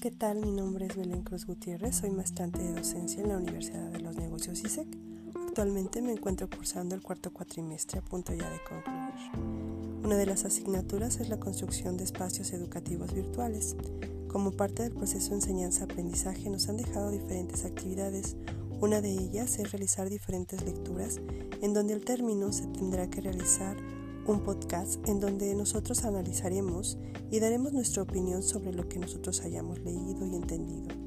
¿qué tal? Mi nombre es Belén Cruz Gutiérrez, soy maestrante de docencia en la Universidad de los Negocios ISEC. Actualmente me encuentro cursando el cuarto cuatrimestre a punto ya de concluir. Una de las asignaturas es la construcción de espacios educativos virtuales. Como parte del proceso de enseñanza-aprendizaje nos han dejado diferentes actividades. Una de ellas es realizar diferentes lecturas en donde al término se tendrá que realizar un podcast en donde nosotros analizaremos y daremos nuestra opinión sobre lo que nosotros hayamos leído y entendido.